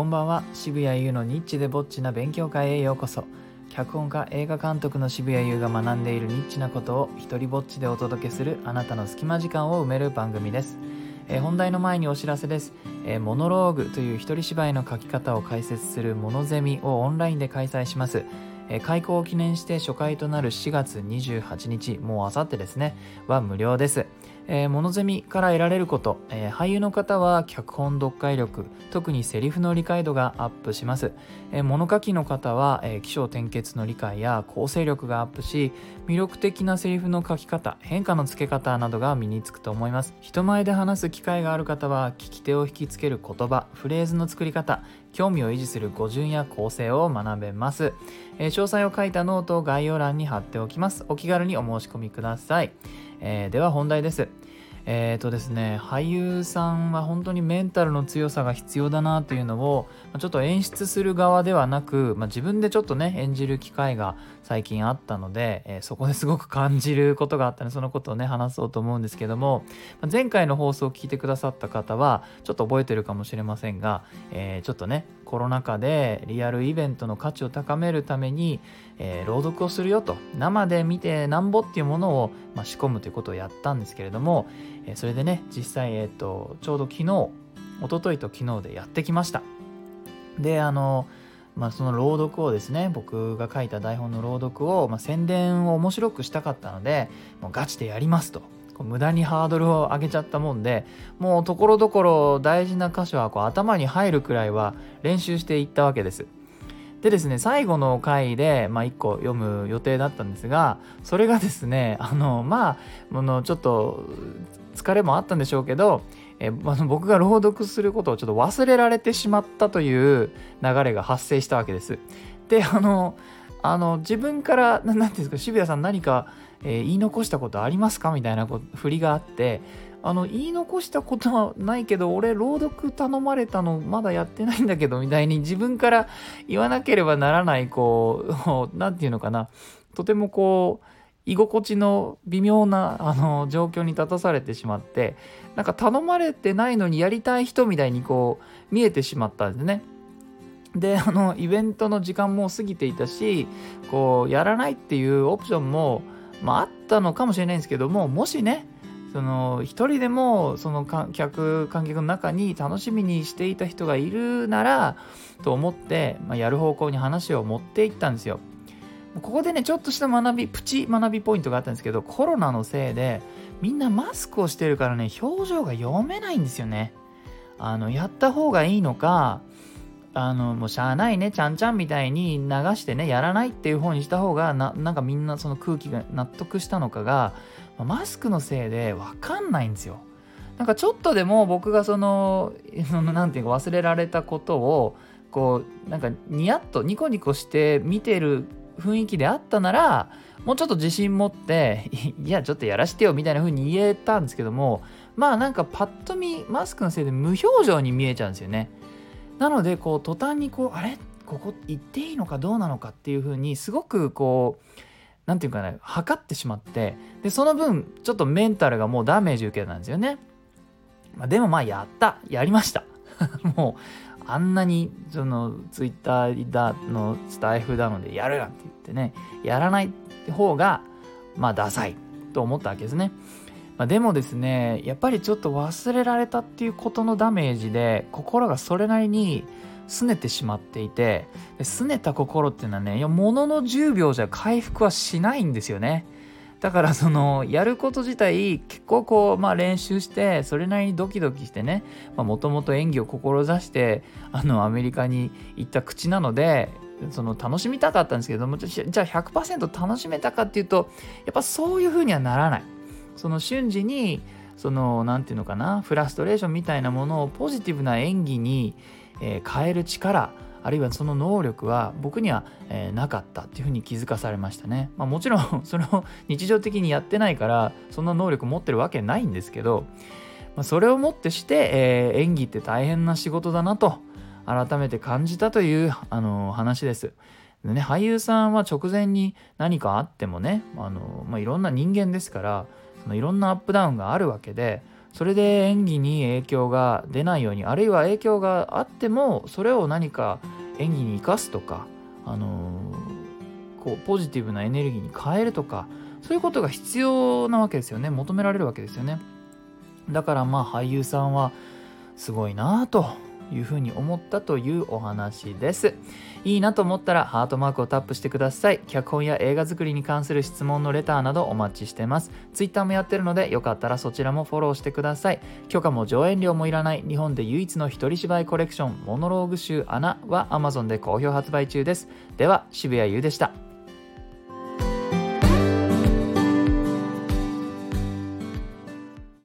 こんばんは。渋谷優のニッチでぼっちな勉強会へようこそ。脚本家映画監督の渋谷優が学んでいるニッチなことを一人ぼっちでお届けするあなたの隙間時間を埋める番組です、えー本題の前にお知らせです、えーモノローグという一人芝居の書き方を解説するモノゼミをオンラインで開催します。開校を記念して初回となる4月28日もうあさってですね。は無料です。えー、モノゼミから得られること、えー俳優の方は脚本読解力特にセリフの理解度がアップします、えー物書きの方は、えー起承転結の理解や構成力がアップし魅力的なセリフの書き方変化のつけ方などが身につくと思います。人前で話す機会がある方は聞き手を引きつける言葉フレーズの作り方興味を維持する語順や構成を学べます、え詳細を書いたノートを概要欄に貼っておきます。お気軽にお申し込みください。えーでは本題です。えーとですね、俳優さんは本当にメンタルの強さが必要だなというのをちょっと演出する側ではなく、まあ、自分でちょっとね演じる機会が最近あったので、えーそこですごく感じることがあったのでそのことをね話そうと思うんですけどもまあ前回の放送を聞いてくださった方はちょっと覚えてるかもしれませんが、えーちょっとねコロナ禍でリアルイベントの価値を高めるために、え朗読をするよと生で見てなんぼっていうものを、まあ、仕込むということをやったんですけれども、えーそれでね実際、えー、とちょうど昨日一昨日と昨日でやってきましたであのまあ、その朗読をですね僕が書いた台本の朗読を、まあ、宣伝を面白くしたかったのでもうガチでやりますとこう無駄にハードルを上げちゃったもんでもうところどころ大事な箇所はこう頭に入るくらいは練習していったわけです。でですね最後の回で、まあ、1個読む予定だったんですがそれがですね あのまああのちょっと疲れもあったんでしょうけどえあの僕が朗読することをちょっと忘れられてしまったという流れが発生したわけです。であのあの自分からななんていうんですか渋谷さん何か、えー言い残したことありますか？みたいなこ振りがあってあの言い残したことはないけど俺朗読頼まれたのまだやってないんだけどみたいに自分から言わなければならないこう 何て言うのかなとてもこう居心地の微妙なあの状況に立たされてしまってなんか頼まれてないのにやりたい人みたいにこう見えてしまったんですね。であのイベントの時間も過ぎていたしこうやらないっていうオプションも、まあ、あったのかもしれないんですけどももしねその一人でもその観客観客の中に楽しみにしていた人がいるならと思って、まあ、やる方向に話を持っていったんですよ。ここでねちょっとした学びプチ学びポイントがあったんですけどコロナのせいでみんなマスクをしてるからね表情が読めないんですよね。あのやった方がいいのかあのもうしゃあないねちゃんちゃんみたいに流してねやらないっていう方にした方がななんかみんなその空気が納得したのかがマスクのせいで分かんないんですよ。なんかちょっとでも僕がそのそのなんていうか忘れられたことをこうなんかニヤッとニコニコして見てる雰囲気であったならもうちょっと自信持って いやちょっとやらしてよみたいな風に言えたんですけどもまあなんかパッと見マスクのせいで無表情に見えちゃうんですよね。なのでこう途端にこうあれ？ここ行っていいのかどうなのかっていう風にすごくこう何て言うかな測ってしまってでその分ちょっとメンタルがもうダメージ受けたんですよね。まあ、でもまあやったやりました。もうあんなにそのツイッターだのスタイフだのでやるなんて言ってねやらない方がまあダサいと思ったわけですね。まあ、でもですねやっぱりちょっと忘れられたっていうことのダメージで心がそれなりに拗ねてしまっていて拗ねた心っていうのはねいやものの10秒じゃ回復はしないんですよね。だからそのやること自体結構こうまあ練習してそれなりにドキドキしてねもともと演技を志してあのアメリカに行った口なのでその楽しみたかったんですけどもじゃあ100%楽しめたかっていうとやっぱそういう風にはならない。その瞬時にその何て言うのかなフラストレーションみたいなものをポジティブな演技に、えー変える力あるいはその能力は僕には、えーなかったっていうふうに気づかされましたね。まあ、もちろん それを日常的にやってないからそんな能力持ってるわけないんですけど、まあ、それをもってして、えー演技って大変な仕事だなと改めて感じたというあの話です。でね、俳優さんは直前に何かあってもねあの、まあ、いろんな人間ですからそのいろんなアップダウンがあるわけでそれで演技に影響が出ないようにあるいは影響があってもそれを何か演技に生かすとか、あのー、こうポジティブなエネルギーに変えるとかそういうことが必要なわけですよね。求められるわけですよね。だからまあ俳優さんはすごいなというふうに思ったというお話です。いいなと思ったらハートマークをタップしてください。脚本や映画作りに関する質問のレターなどお待ちしてます。Twitter もやってるのでよかったらそちらもフォローしてください。許可も上演料もいらない日本で唯一の一人芝居コレクションモノローグ集穴は Amazon で好評発売中です。では渋谷優でした。